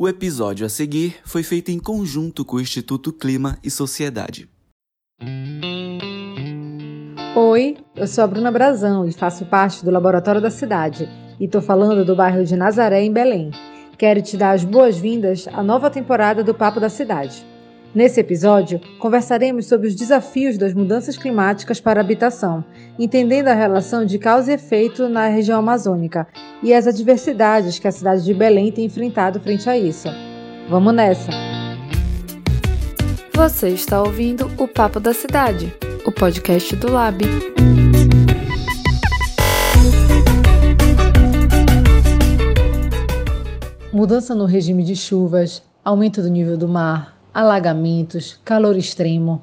O episódio a seguir foi feito em conjunto com o Instituto Clima e Sociedade. Oi, eu sou a Bruna Brazão e faço parte do Laboratório da Cidade e estou falando do bairro de Nazaré, em Belém. Quero te dar as boas-vindas à nova temporada do Papo da Cidade. Nesse episódio, conversaremos sobre os desafios das mudanças climáticas para a habitação, entendendo a relação de causa e efeito na região amazônica e as adversidades que a cidade de Belém tem enfrentado frente a isso. Vamos nessa! Você está ouvindo o Papo da Cidade, o podcast do Lab. Mudança no regime de chuvas, aumento do nível do mar, alagamentos, calor extremo.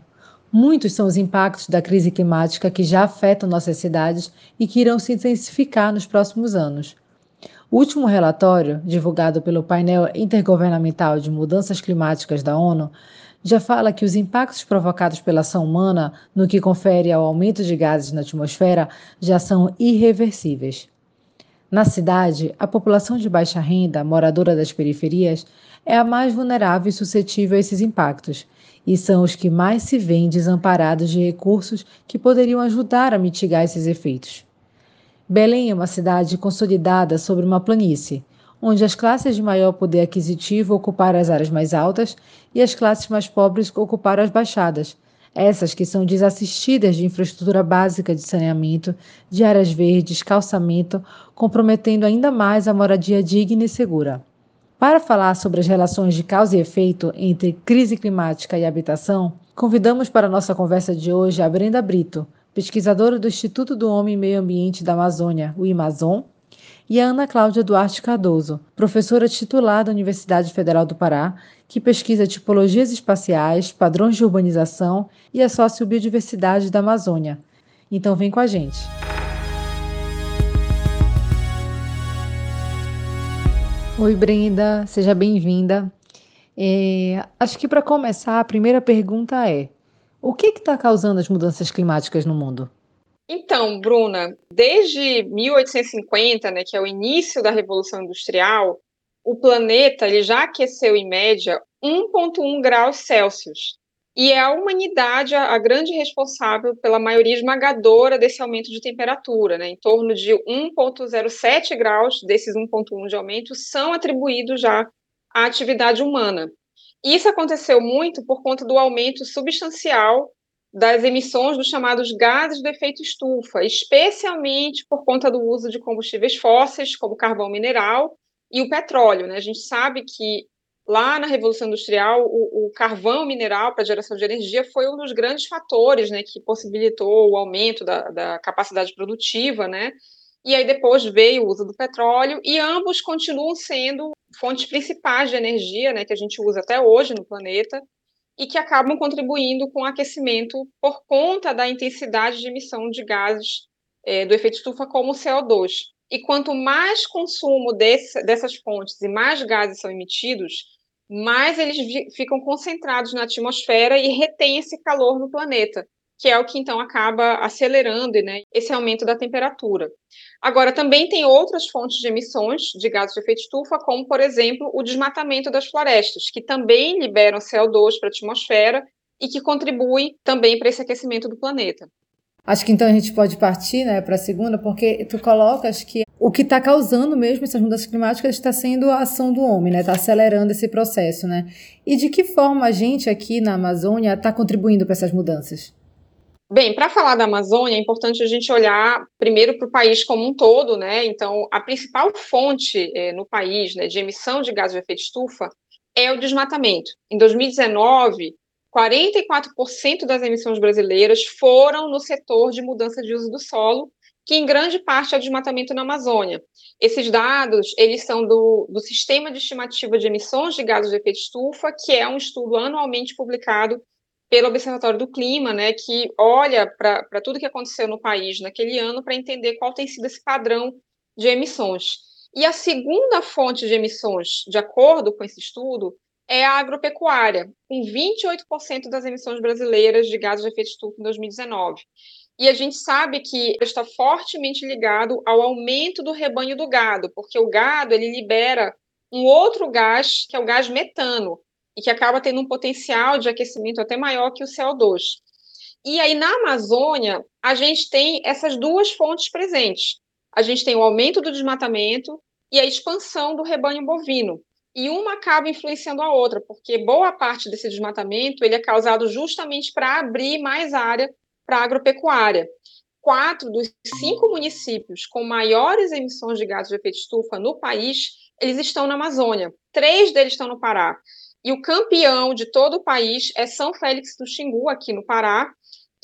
Muitos são os impactos da crise climática que já afetam nossas cidades e que irão se intensificar nos próximos anos. O último relatório, divulgado pelo painel intergovernamental de mudanças climáticas da ONU, já fala que os impactos provocados pela ação humana no que confere ao aumento de gases na atmosfera já são irreversíveis. Na cidade, a população de baixa renda, moradora das periferias, é a mais vulnerável e suscetível a esses impactos, e são os que mais se veem desamparados de recursos que poderiam ajudar a mitigar esses efeitos. Belém é uma cidade consolidada sobre uma planície, onde as classes de maior poder aquisitivo ocuparam as áreas mais altas e as classes mais pobres ocuparam as baixadas, essas que são desassistidas de infraestrutura básica de saneamento, de áreas verdes, calçamento, comprometendo ainda mais a moradia digna e segura. Para falar sobre as relações de causa e efeito entre crise climática e habitação, convidamos para a nossa conversa de hoje a Brenda Brito, pesquisadora do Instituto do Homem e Meio Ambiente da Amazônia, o IMAZON, e a Ana Cláudia Duarte Cardoso, professora titular da Universidade Federal do Pará, que pesquisa tipologias espaciais, padrões de urbanização e a sociobiodiversidade da Amazônia. Então vem com a gente. Oi, Brenda, seja bem-vinda. É, acho que para começar, a primeira pergunta é: o que está causando as mudanças climáticas no mundo? Então, Bruna, desde 1850, né, que é o início da Revolução Industrial, o planeta ele já aqueceu em média 1,1 graus Celsius. E é a humanidade a, a, grande responsável pela maioria esmagadora desse aumento de temperatura, né? Em torno de 1,07 graus desses 1,1 de aumento são atribuídos já à atividade humana. Isso aconteceu muito por conta do aumento substancial das emissões dos chamados gases do efeito estufa, especialmente por conta do uso de combustíveis fósseis, como carvão mineral e o petróleo. Né? A gente sabe que lá na Revolução Industrial, o, o carvão mineral para geração de energia foi um dos grandes fatores né, que possibilitou o aumento da, da capacidade produtiva, né? E aí depois veio o uso do petróleo, e ambos continuam sendo fontes principais de energia, né, que a gente usa até hoje no planeta, e que acabam contribuindo com o aquecimento por conta da intensidade de emissão de gases é, do efeito estufa, como o CO2. E quanto mais consumo desse, dessas fontes e mais gases são emitidos, mais eles ficam concentrados na atmosfera e retém esse calor no planeta, que é o que então acaba acelerando né, esse aumento da temperatura. Agora, também tem outras fontes de emissões de gases de efeito estufa, como, por exemplo, o desmatamento das florestas, que também liberam CO2 para a atmosfera e que contribui também para esse aquecimento do planeta. Acho que então a gente pode partir né, para a segunda, porque tu colocas que o que está causando mesmo essas mudanças climáticas está sendo a ação do homem, né? Está acelerando esse processo, né? E de que forma a gente aqui na Amazônia está contribuindo para essas mudanças? Bem, para falar da Amazônia, é importante a gente olhar primeiro para o país como um todo, né? Então, a principal fonte é, no país né, de emissão de gases de efeito estufa é o desmatamento. Em 2019, 44% das emissões brasileiras foram no setor de mudança de uso do solo, que em grande parte é o desmatamento na Amazônia. Esses dados, eles são do, do Sistema de Estimativa de Emissões de Gases de Efeito Estufa, que é um estudo anualmente publicado pelo Observatório do Clima, né, que olha para tudo que aconteceu no país naquele ano para entender qual tem sido esse padrão de emissões. E a segunda fonte de emissões, de acordo com esse estudo, é a agropecuária, com 28% das emissões brasileiras de gases de efeito estufa em 2019. E a gente sabe que está fortemente ligado ao aumento do rebanho do gado, porque o gado ele libera um outro gás, que é o gás metano, e que acaba tendo um potencial de aquecimento até maior que o CO2. E aí, na Amazônia, a gente tem essas duas fontes presentes. A gente tem o aumento do desmatamento e a expansão do rebanho bovino. E uma acaba influenciando a outra, porque boa parte desse desmatamento ele é causado justamente para abrir mais área para agropecuária. Quatro dos cinco municípios com maiores emissões de gases de efeito estufa no país, eles estão na Amazônia. Três deles estão no Pará. E o campeão de todo o país é São Félix do Xingu, aqui no Pará,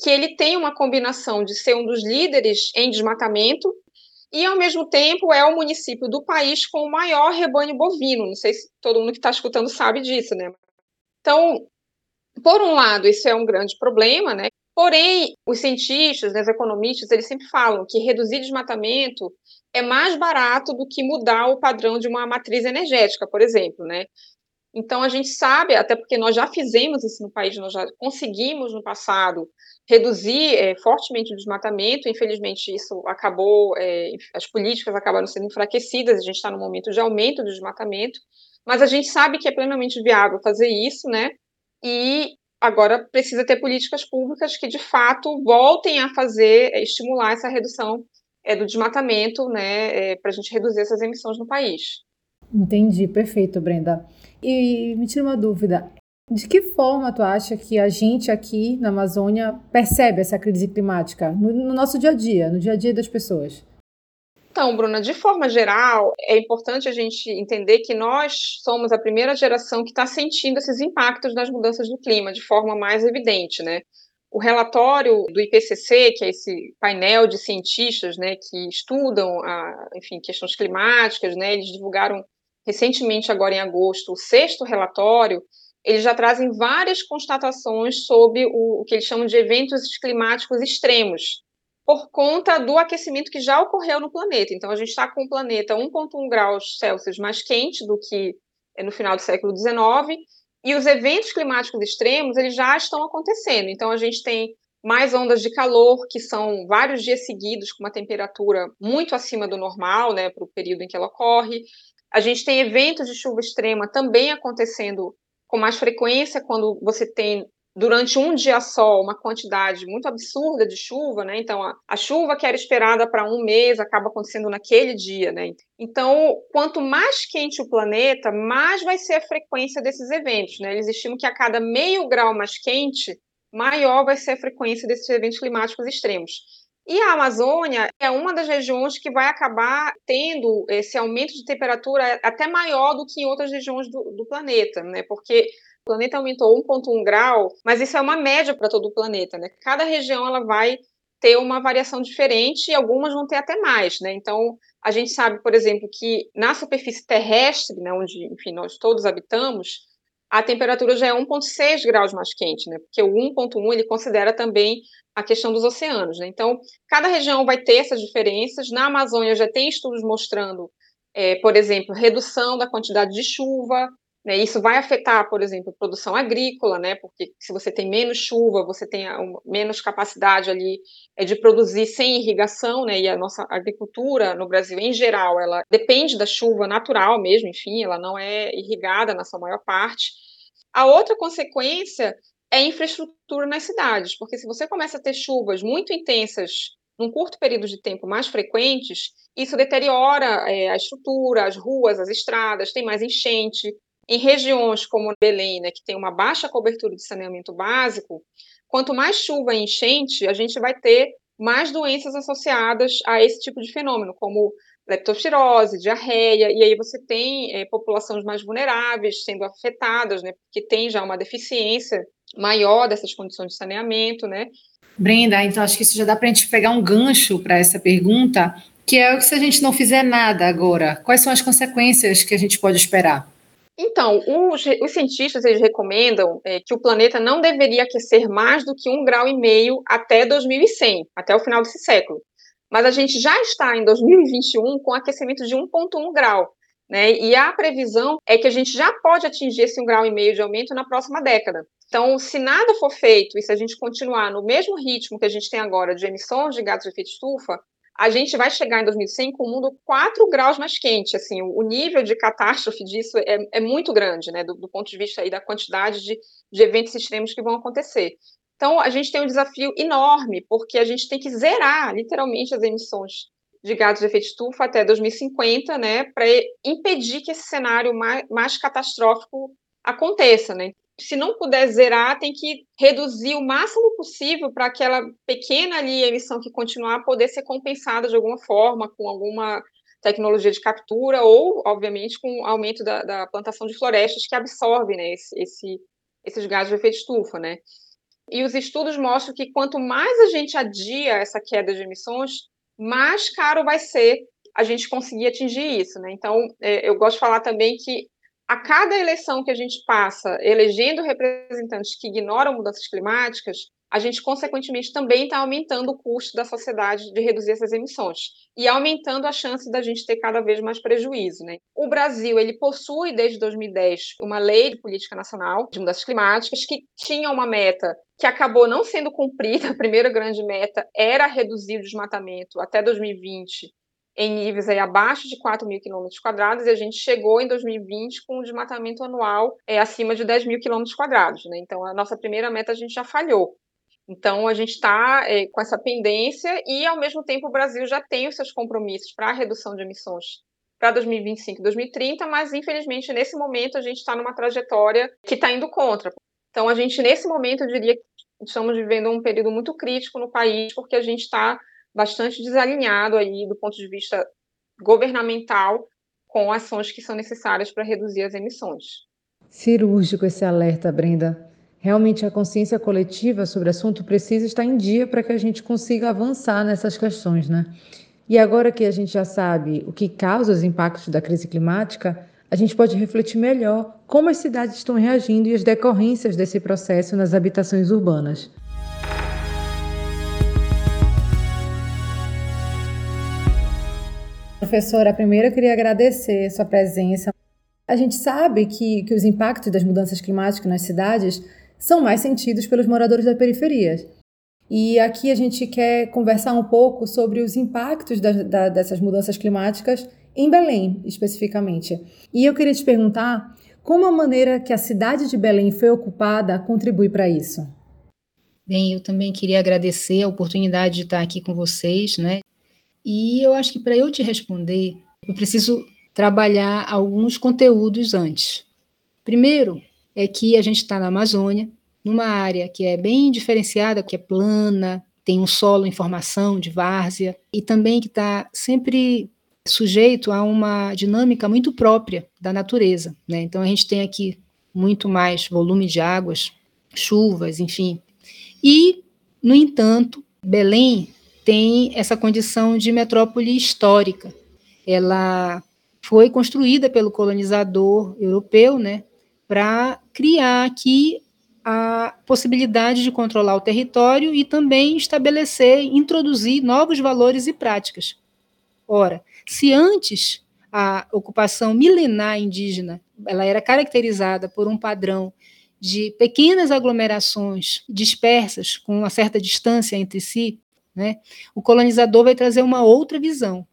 que ele tem uma combinação de ser um dos líderes em desmatamento e, ao mesmo tempo, é o município do país com o maior rebanho bovino. Não sei se todo mundo que está escutando sabe disso, né? Então, por um lado, isso é um grande problema, né? Porém, os cientistas, né, os economistas, eles sempre falam que reduzir desmatamento é mais barato do que mudar o padrão de uma matriz energética, por exemplo, né? Então, a gente sabe, até porque nós já fizemos isso no país, nós já conseguimos no passado reduzir é, fortemente o desmatamento. Infelizmente, isso acabou, é, as políticas acabaram sendo enfraquecidas, a gente está no momento de aumento do desmatamento, mas a gente sabe que é plenamente viável fazer isso, né? E agora precisa ter políticas públicas que, de fato, voltem a fazer, é, estimular essa redução do desmatamento, né, para a gente reduzir essas emissões no país. Entendi, perfeito, Brenda. E me tira uma dúvida, de que forma tu acha que a gente aqui na Amazônia percebe essa crise climática no, no, nosso dia a dia, no dia a dia das pessoas? Então, Bruna, de forma geral, é importante a gente entender que nós somos a primeira geração que está sentindo esses impactos das mudanças do clima de forma mais evidente, né? O relatório do IPCC, que é esse painel de cientistas, né, que estudam, a, enfim, questões climáticas, né, eles divulgaram recentemente, agora em agosto, o sexto relatório, eles já trazem várias constatações sobre o, o que eles chamam de eventos climáticos extremos, por conta do aquecimento que já ocorreu no planeta. Então, a gente está com o planeta 1,1 graus Celsius mais quente do que no final do século XIX, e os eventos climáticos extremos eles já estão acontecendo. Então, a gente tem mais ondas de calor, que são vários dias seguidos com uma temperatura muito acima do normal, né, para o período em que ela ocorre. A gente tem eventos de chuva extrema também acontecendo com mais frequência quando você tem durante um dia só uma quantidade muito absurda de chuva, né? Então a, a chuva que era esperada para um mês acaba acontecendo naquele dia, né? Então quanto mais quente o planeta, mais vai ser a frequência desses eventos, né? Eles estimam que a cada meio grau mais quente, maior vai ser a frequência desses eventos climáticos extremos. E a Amazônia é uma das regiões que vai acabar tendo esse aumento de temperatura até maior do que em outras regiões do, do planeta, né? Porque o planeta aumentou 1,1 grau, mas isso é uma média para todo o planeta, né? Cada região ela vai ter uma variação diferente e algumas vão ter até mais, né? Então, a gente sabe, por exemplo, que na superfície terrestre, né, onde, enfim, nós todos habitamos, a temperatura já é 1,6 graus mais quente, né? Porque o 1,1 ele considera também a questão dos oceanos, né? Então, cada região vai ter essas diferenças. Na Amazônia já tem estudos mostrando, é, por exemplo, redução da quantidade de chuva. Né? Isso vai afetar, por exemplo, produção agrícola, né? Porque se você tem menos chuva, você tem menos capacidade ali é, de produzir sem irrigação, né? E a nossa agricultura no Brasil, em geral, ela depende da chuva natural mesmo. Enfim, ela não é irrigada na sua maior parte. A outra consequência é infraestrutura nas cidades, porque se você começa a ter chuvas muito intensas num curto período de tempo mais frequentes, isso deteriora é, a estrutura, as ruas, as estradas, tem mais enchente. Em regiões como Belém, né, que tem uma baixa cobertura de saneamento básico, quanto mais chuva e enchente, a gente vai ter mais doenças associadas a esse tipo de fenômeno, como leptospirose, diarreia, e aí você tem é, populações mais vulneráveis sendo afetadas, né, porque tem já uma deficiência maior dessas condições de saneamento, né? Brenda, então acho que isso já dá para a gente pegar um gancho para essa pergunta, que é o que se a gente não fizer nada agora, quais são as consequências que a gente pode esperar? Então, os, os cientistas eles recomendam é, que o planeta não deveria aquecer mais do que um grau e meio até 2100, até o final desse século. Mas a gente já está em 2021 com aquecimento de 1,1 grau. Né? E a previsão é que a gente já pode atingir esse um grau e meio de aumento na próxima década. Então, se nada for feito e se a gente continuar no mesmo ritmo que a gente tem agora de emissões de gases de efeito estufa, a gente vai chegar em 2100 com o mundo 4 graus mais quente, assim, o nível de catástrofe disso é, é muito grande, né, do, do, ponto de vista aí da quantidade de, de eventos extremos que vão acontecer. Então, a gente tem um desafio enorme, porque a gente tem que zerar, literalmente, as emissões de gases de efeito estufa até 2050, né, para impedir que esse cenário mais, mais catastrófico aconteça, né? Se não puder zerar, tem que reduzir o máximo possível para aquela pequena ali emissão que continuar poder ser compensada de alguma forma com alguma tecnologia de captura ou, obviamente, com o aumento da, da plantação de florestas que absorvem né, esse, esse, esses gases de efeito estufa, né? E os estudos mostram que quanto mais a gente adia essa queda de emissões, mais caro vai ser a gente conseguir atingir isso, né? Então, é, eu gosto de falar também que a cada eleição que a gente passa elegendo representantes que ignoram mudanças climáticas, a gente, consequentemente, também está aumentando o custo da sociedade de reduzir essas emissões e aumentando a chance da gente ter cada vez mais prejuízo. Né? O Brasil ele possui, desde 2010, uma lei de política nacional de mudanças climáticas que tinha uma meta que acabou não sendo cumprida. A primeira grande meta era reduzir o desmatamento até 2020 em níveis aí abaixo de 4 mil quilômetros quadrados, e a gente chegou em 2020 com um desmatamento anual é, acima de 10 mil quilômetros quadrados. Né? Então, a nossa primeira meta a gente já falhou. Então, a gente está é, com essa pendência e, ao mesmo tempo, o Brasil já tem os seus compromissos para a redução de emissões para 2025 e 2030, mas, infelizmente, nesse momento, a gente está numa trajetória que está indo contra. Então, a gente, nesse momento, eu diria que estamos vivendo um período muito crítico no país, porque a gente está bastante desalinhado aí do ponto de vista governamental com ações que são necessárias para reduzir as emissões. Cirúrgico esse alerta, Brenda. Realmente a consciência coletiva sobre o assunto precisa estar em dia para que a gente consiga avançar nessas questões, né? E agora que a gente já sabe o que causa os impactos da crise climática, a gente pode refletir melhor como as cidades estão reagindo e as decorrências desse processo nas habitações urbanas. Professora, primeiro eu queria agradecer sua presença. A gente sabe que, que os impactos das mudanças climáticas nas cidades são mais sentidos pelos moradores da periferia. E aqui a gente quer conversar um pouco sobre os impactos da, da, dessas mudanças climáticas em Belém, especificamente. E eu queria te perguntar como a maneira que a cidade de Belém foi ocupada contribui para isso. Bem, eu também queria agradecer a oportunidade de estar aqui com vocês, né? E eu acho que para eu te responder, eu preciso trabalhar alguns conteúdos antes. Primeiro, é que a gente está na Amazônia, numa área que é bem diferenciada, que é plana, tem um solo em formação de várzea, e também que está sempre sujeito a uma dinâmica muito própria da natureza. Né? Então a gente tem aqui muito mais volume de águas, chuvas, enfim. E, no entanto, Belém tem essa condição de metrópole histórica. Ela foi construída pelo colonizador europeu, né, para criar aqui a possibilidade de controlar o território e também estabelecer, introduzir novos valores e práticas. Ora, se antes a ocupação milenar indígena ela era caracterizada por um padrão de pequenas aglomerações dispersas com uma certa distância entre si, né? O colonizador vai trazer uma outra visão.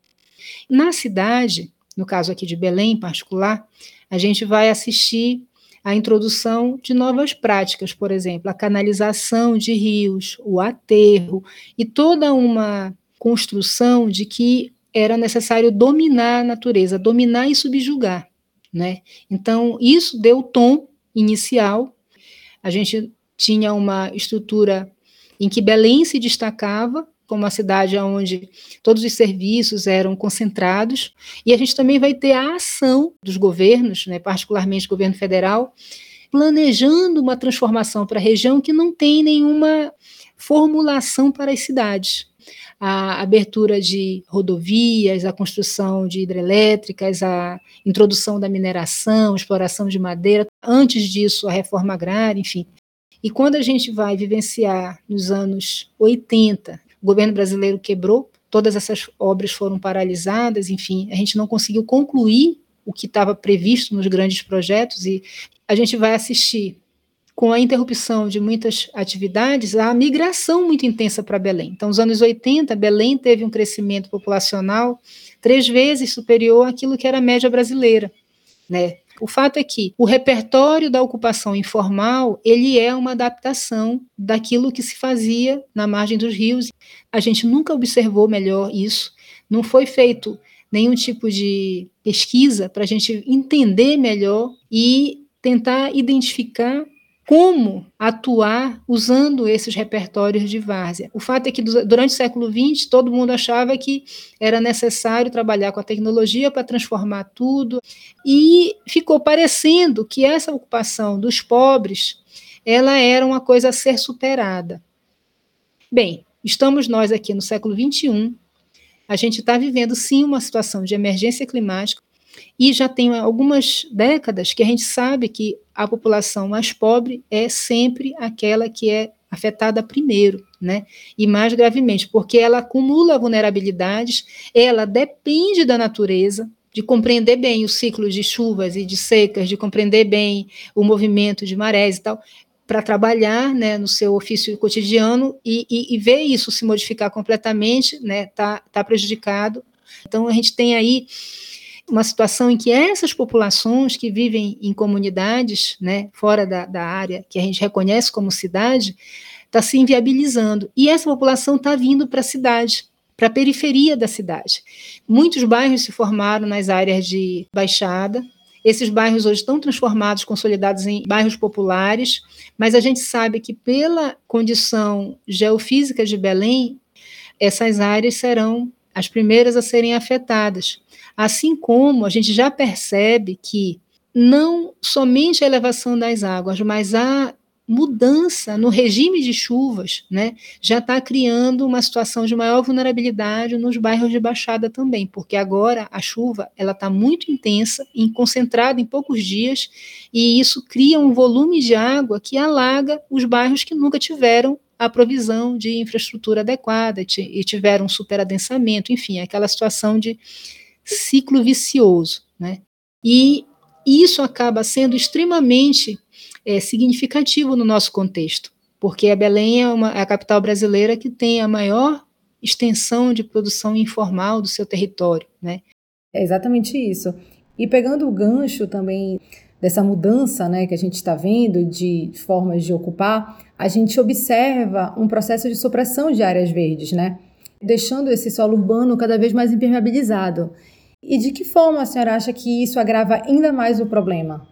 Na cidade, no caso aqui de Belém em particular, a gente vai assistir a introdução de novas práticas, por exemplo, a canalização de rios, o aterro e toda uma construção de que era necessário dominar a natureza, dominar e subjugar, né? Então, isso deu o tom inicial. A gente tinha uma estrutura em que Belém se destacava como uma cidade onde todos os serviços eram concentrados, e a gente também vai ter a ação dos governos, né, particularmente o governo federal, planejando uma transformação para a região que não tem nenhuma formulação para as cidades. A abertura de rodovias, a construção de hidrelétricas, a introdução da mineração, exploração de madeira, antes disso, a reforma agrária, enfim. E quando a gente vai vivenciar nos anos 80, o governo brasileiro quebrou, todas essas obras foram paralisadas, enfim, a gente não conseguiu concluir o que estava previsto nos grandes projetos e a gente vai assistir com a interrupção de muitas atividades, a migração muito intensa para Belém. Então, nos anos 80, Belém teve um crescimento populacional três vezes superior àquilo que era a média brasileira. Né? O fato é que o repertório da ocupação informal ele é uma adaptação daquilo que se fazia na margem dos rios. A gente nunca observou melhor isso. Não foi feito nenhum tipo de pesquisa para a gente entender melhor e tentar identificar como atuar usando esses repertórios de várzea. O fato é que durante o século XX todo mundo achava que era necessário trabalhar com a tecnologia para transformar tudo e ficou parecendo que essa ocupação dos pobres ela era uma coisa a ser superada. Bem, estamos nós aqui no século XXI, a gente está vivendo sim uma situação de emergência climática, e já tem algumas décadas que a gente sabe que a população mais pobre é sempre aquela que é afetada primeiro, né? E mais gravemente, porque ela acumula vulnerabilidades, ela depende da natureza, de compreender bem o ciclo de chuvas e de secas, de compreender bem o movimento de marés e tal, para trabalhar né, no seu ofício cotidiano e, e, e, ver isso se modificar completamente, né, tá, tá prejudicado. Então a gente tem aí uma situação em que essas populações que vivem em comunidades, né, fora da, da área que a gente reconhece como cidade, está se inviabilizando. E essa população está vindo para a cidade, para a periferia da cidade. Muitos bairros se formaram nas áreas de baixada. Esses bairros hoje estão transformados, consolidados em bairros populares, mas a gente sabe que, pela condição geofísica de Belém, essas áreas serão as primeiras a serem afetadas. Assim como a gente já percebe que não somente a elevação das águas, mas a mudança no regime de chuvas, né, já está criando uma situação de maior vulnerabilidade nos bairros de baixada também, porque agora a chuva ela está muito intensa e concentrada em poucos dias e isso cria um volume de água que alaga os bairros que nunca tiveram a provisão de infraestrutura adequada e tiveram superadensamento, enfim, aquela situação de ciclo vicioso, né? E isso acaba sendo extremamente é, significativo no nosso contexto, porque a Belém é, uma, é a capital brasileira que tem a maior extensão de produção informal do seu território, né? É exatamente isso. E pegando o gancho também dessa mudança né, que a gente está vendo de formas de ocupar, a gente observa um processo de supressão de áreas verdes, né? Deixando esse solo urbano cada vez mais impermeabilizado. E de que forma a senhora acha que isso agrava ainda mais o problema?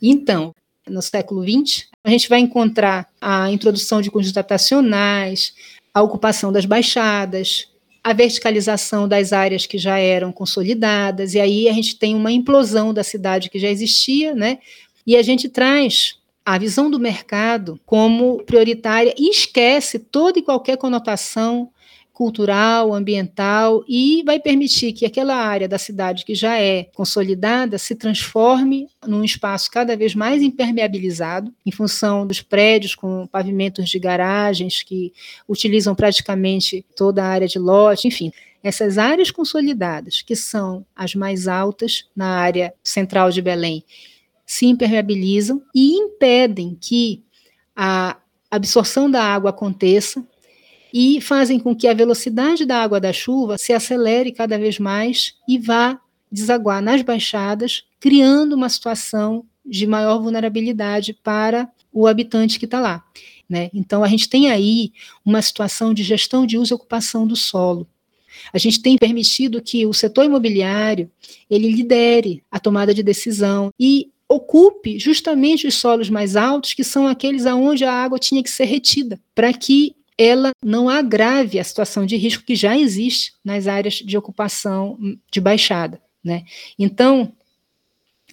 Então, no século XX, a gente vai encontrar a introdução de conjuntos habitacionais, a ocupação das baixadas, a verticalização das áreas que já eram consolidadas, e aí a gente tem uma implosão da cidade que já existia, né? E a gente traz a visão do mercado como prioritária e esquece toda e qualquer conotação cultural, ambiental e vai permitir que aquela área da cidade que já é consolidada se transforme num espaço cada vez mais impermeabilizado, em função dos prédios com pavimentos de garagens que utilizam praticamente toda a área de lote, enfim. Essas áreas consolidadas, que são as mais altas na área central de Belém, se impermeabilizam e impedem que a absorção da água aconteça e fazem com que a velocidade da água da chuva se acelere cada vez mais e vá desaguar nas baixadas, criando uma situação de maior vulnerabilidade para o habitante que está lá. Né? Então, a gente tem aí uma situação de gestão de uso e ocupação do solo. A gente tem permitido que o setor imobiliário ele lidere a tomada de decisão e ocupe justamente os solos mais altos, que são aqueles aonde a água tinha que ser retida, para que ela não agrave a situação de risco que já existe nas áreas de ocupação de baixada. Né? Então,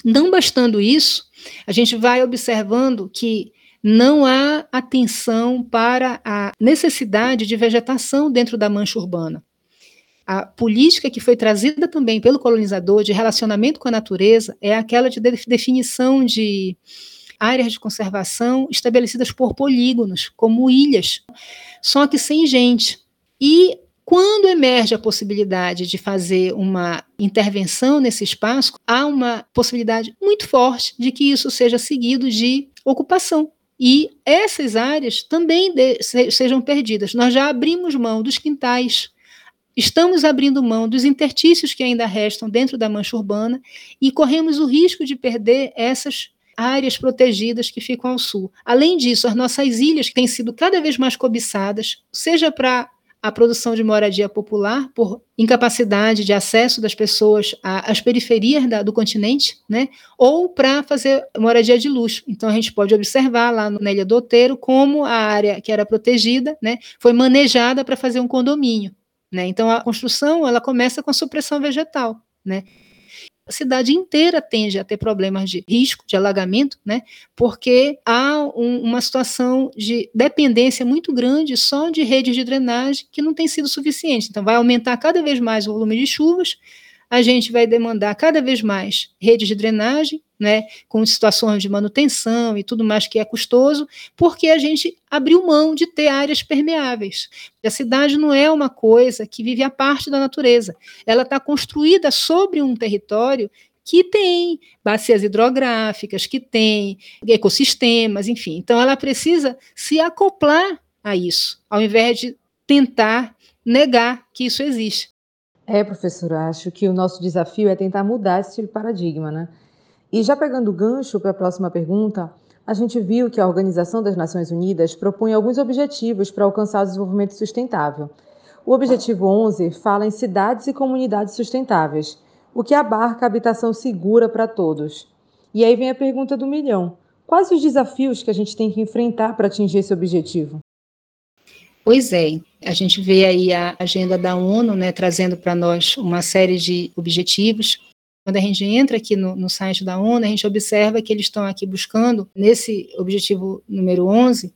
não bastando isso, a gente vai observando que não há atenção para a necessidade de vegetação dentro da mancha urbana. A política que foi trazida também pelo colonizador de relacionamento com a natureza é aquela de definição de áreas de conservação estabelecidas por polígonos, como ilhas, só que sem gente. E quando emerge a possibilidade de fazer uma intervenção nesse espaço, há uma possibilidade muito forte de que isso seja seguido de ocupação. E essas áreas também sejam perdidas. Nós já abrimos mão dos quintais, estamos abrindo mão dos intertícios que ainda restam dentro da mancha urbana e corremos o risco de perder essas áreas protegidas que ficam ao sul. Além disso, as nossas ilhas têm sido cada vez mais cobiçadas, seja para a produção de moradia popular por incapacidade de acesso das pessoas às periferias da, do continente, né? ou para fazer moradia de luxo. Então a gente pode observar lá na Ilha do Outeiro como a área que era protegida né, foi manejada para fazer um condomínio. Né? Então a construção ela começa com a supressão vegetal. Né? A cidade inteira tende a ter problemas de risco, de alagamento, né? Porque há um, uma situação de dependência muito grande só de redes de drenagem que não tem sido suficiente. Então, vai aumentar cada vez mais o volume de chuvas, a gente vai demandar cada vez mais redes de drenagem, né, com situações de manutenção e tudo mais que é custoso, porque a gente abriu mão de ter áreas permeáveis. A cidade não é uma coisa que vive à parte da natureza, ela está construída sobre um território que tem bacias hidrográficas, que tem ecossistemas, enfim. Então, ela precisa se acoplar a isso, ao invés de tentar negar que isso existe. É, professora, acho que o nosso desafio é tentar mudar esse paradigma, né? E já pegando o gancho para a próxima pergunta, a gente viu que a Organização das Nações Unidas propõe alguns objetivos para alcançar o desenvolvimento sustentável. O objetivo 11 fala em cidades e comunidades sustentáveis, o que abarca habitação segura para todos. E aí vem a pergunta do milhão: quais os desafios que a gente tem que enfrentar para atingir esse objetivo? Pois é, a gente vê aí a agenda da ONU, né, trazendo para nós uma série de objetivos. Quando a gente entra aqui no, no, site da ONU, a gente observa que eles estão aqui buscando, nesse objetivo número 11,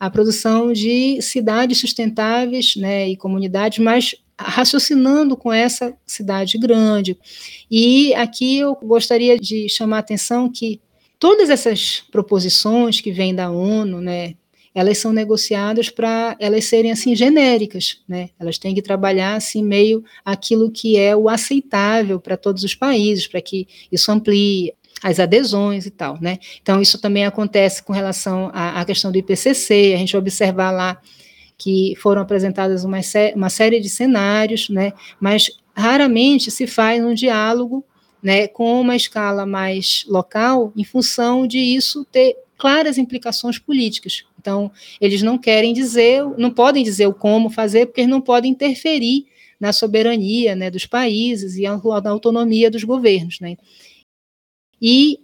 a produção de cidades sustentáveis né, e comunidades, mas raciocinando com essa cidade grande. E aqui eu gostaria de chamar a atenção que todas essas proposições que vêm da ONU, né, elas são negociadas para elas serem assim genéricas, né? Elas têm que trabalhar assim meio aquilo que é o aceitável para todos os países, para que isso amplie as adesões e tal, né? Então isso também acontece com relação à, à questão do IPCC. A gente observar lá que foram apresentadas uma, uma série de cenários, né? Mas raramente se faz um diálogo né, com uma escala mais local, em função de isso ter claras implicações políticas. Então, eles não querem dizer, não podem dizer o como fazer, porque eles não podem interferir na soberania né, dos países e na autonomia dos governos. Né? E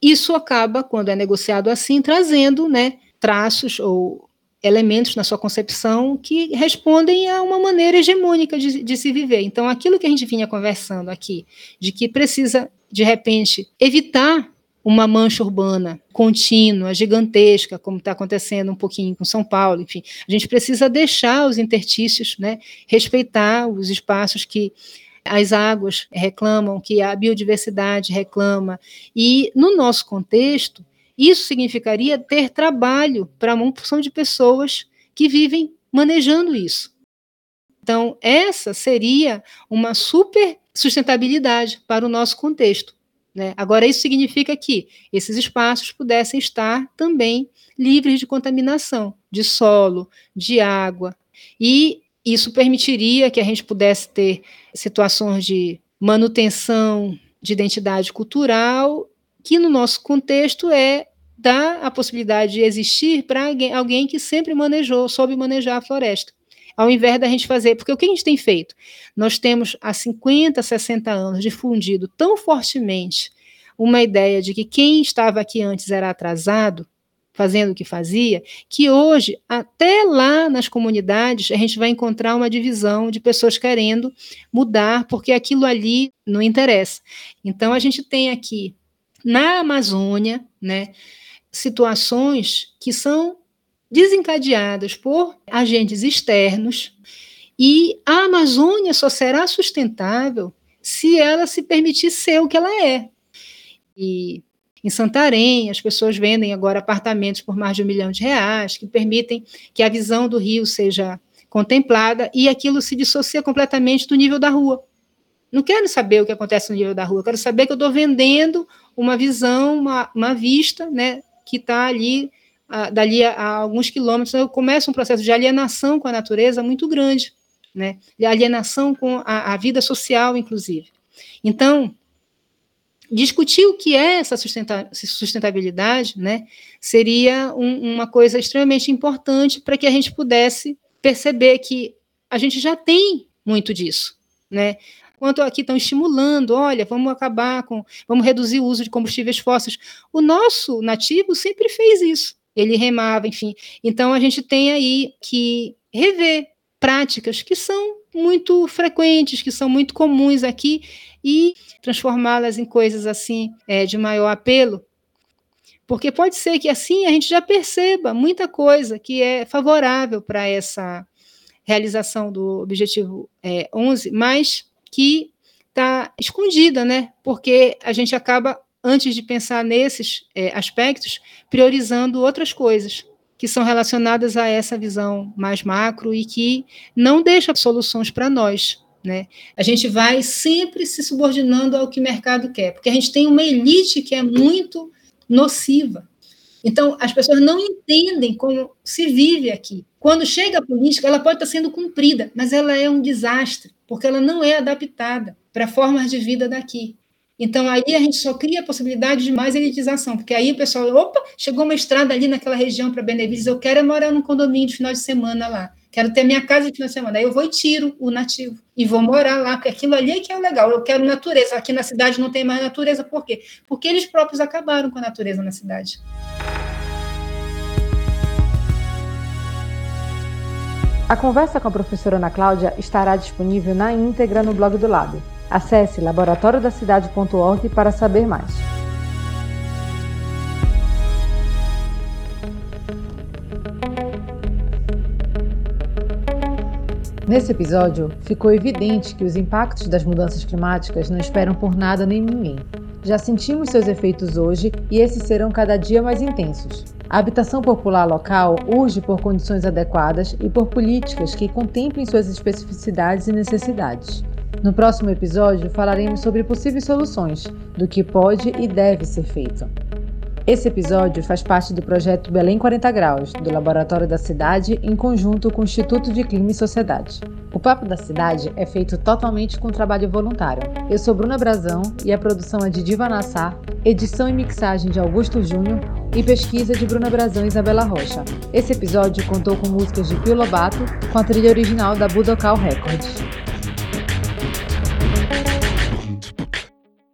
isso acaba, quando é negociado assim, trazendo né, traços ou elementos na sua concepção que respondem a uma maneira hegemônica de, de, se viver. Então, aquilo que a gente vinha conversando aqui, de que precisa, de repente, evitar uma mancha urbana contínua, gigantesca, como está acontecendo um pouquinho com São Paulo, enfim, a gente precisa deixar os intertícios, né, respeitar os espaços que as águas reclamam, que a biodiversidade reclama, e no nosso contexto, isso significaria ter trabalho para uma porção de pessoas que vivem manejando isso. Então, essa seria uma super sustentabilidade para o nosso contexto. Né? Agora, isso significa que esses espaços pudessem estar também livres de contaminação de solo, de água, e isso permitiria que a gente pudesse ter situações de manutenção de identidade cultural, que no nosso contexto é dar a possibilidade de existir para alguém, alguém que sempre manejou, soube manejar a floresta ao invés da gente fazer. Porque o que a gente tem feito? Nós temos há 50, 60 anos difundido tão fortemente uma ideia de que quem estava aqui antes era atrasado, fazendo o que fazia, que hoje, até lá nas comunidades, a gente vai encontrar uma divisão de pessoas querendo mudar, porque aquilo ali não interessa. Então, a gente tem aqui, na Amazônia, né, situações que são desencadeadas por agentes externos, e a Amazônia só será sustentável se ela se permitir ser o que ela é. E em Santarém, as pessoas vendem agora apartamentos por mais de um milhão de reais, que permitem que a visão do rio seja contemplada e aquilo se dissocia completamente do nível da rua. Não quero saber o que acontece no nível da rua, quero saber que eu estou vendendo uma visão, uma, uma vista, né, que está ali, a, dali a, a, alguns quilômetros, então começa um processo de alienação com a natureza muito grande, né? De alienação com a, a vida social, inclusive. Então, discutir o que é essa sustentabilidade, né, seria um, uma coisa extremamente importante para que a gente pudesse perceber que a gente já tem muito disso, né? Quanto aqui estão estimulando, olha, vamos acabar com, vamos reduzir o uso de combustíveis fósseis. O nosso nativo sempre fez isso. Ele remava, enfim. Então a gente tem aí que rever práticas que são muito frequentes, que são muito comuns aqui e transformá-las em coisas assim é, de maior apelo. Porque pode ser que assim a gente já perceba muita coisa que é favorável para essa realização do objetivo é, 11, mas que está escondida, né? Porque a gente acaba, antes de pensar nesses é, aspectos, priorizando outras coisas que são relacionadas a essa visão mais macro e que não deixa soluções para nós. Né? A gente vai sempre se subordinando ao que o mercado quer, porque a gente tem uma elite que é muito nociva. Então, as pessoas não entendem como se vive aqui. Quando chega a política, ela pode estar sendo cumprida, mas ela é um desastre, porque ela não é adaptada para formas de vida daqui. Então, aí a gente só cria a possibilidade de mais elitização, porque aí o pessoal, opa, chegou uma estrada ali naquela região para Benevides, eu quero morar num condomínio de final de semana lá, quero ter minha casa de final de semana. Aí eu vou e tiro o nativo e vou morar lá, porque aquilo ali é que é legal, eu quero natureza. Aqui na cidade não tem mais natureza, por quê? Porque eles próprios acabaram com a natureza na cidade. A conversa com a professora Ana Cláudia estará disponível na íntegra no blog do Lab. Acesse laboratoriodacidade.org para saber mais. Nesse episódio, ficou evidente que os impactos das mudanças climáticas não esperam por nada nem ninguém. Já sentimos seus efeitos hoje e esses serão cada dia mais intensos. A habitação popular local urge por condições adequadas e por políticas que contemplem suas especificidades e necessidades. No próximo episódio, falaremos sobre possíveis soluções, do que pode e deve ser feito. Esse episódio faz parte do projeto Belém 40 Graus, do Laboratório da Cidade, em conjunto com o Instituto de Clima e Sociedade. O Papo da Cidade é feito totalmente com trabalho voluntário. Eu sou Bruna Brazão e a produção é de Diva Nassar, edição e mixagem de Augusto Júnior e pesquisa de Bruna Brazão e Isabela Rocha. Esse episódio contou com músicas de Pio Lobato, com a trilha original da Budocal Records.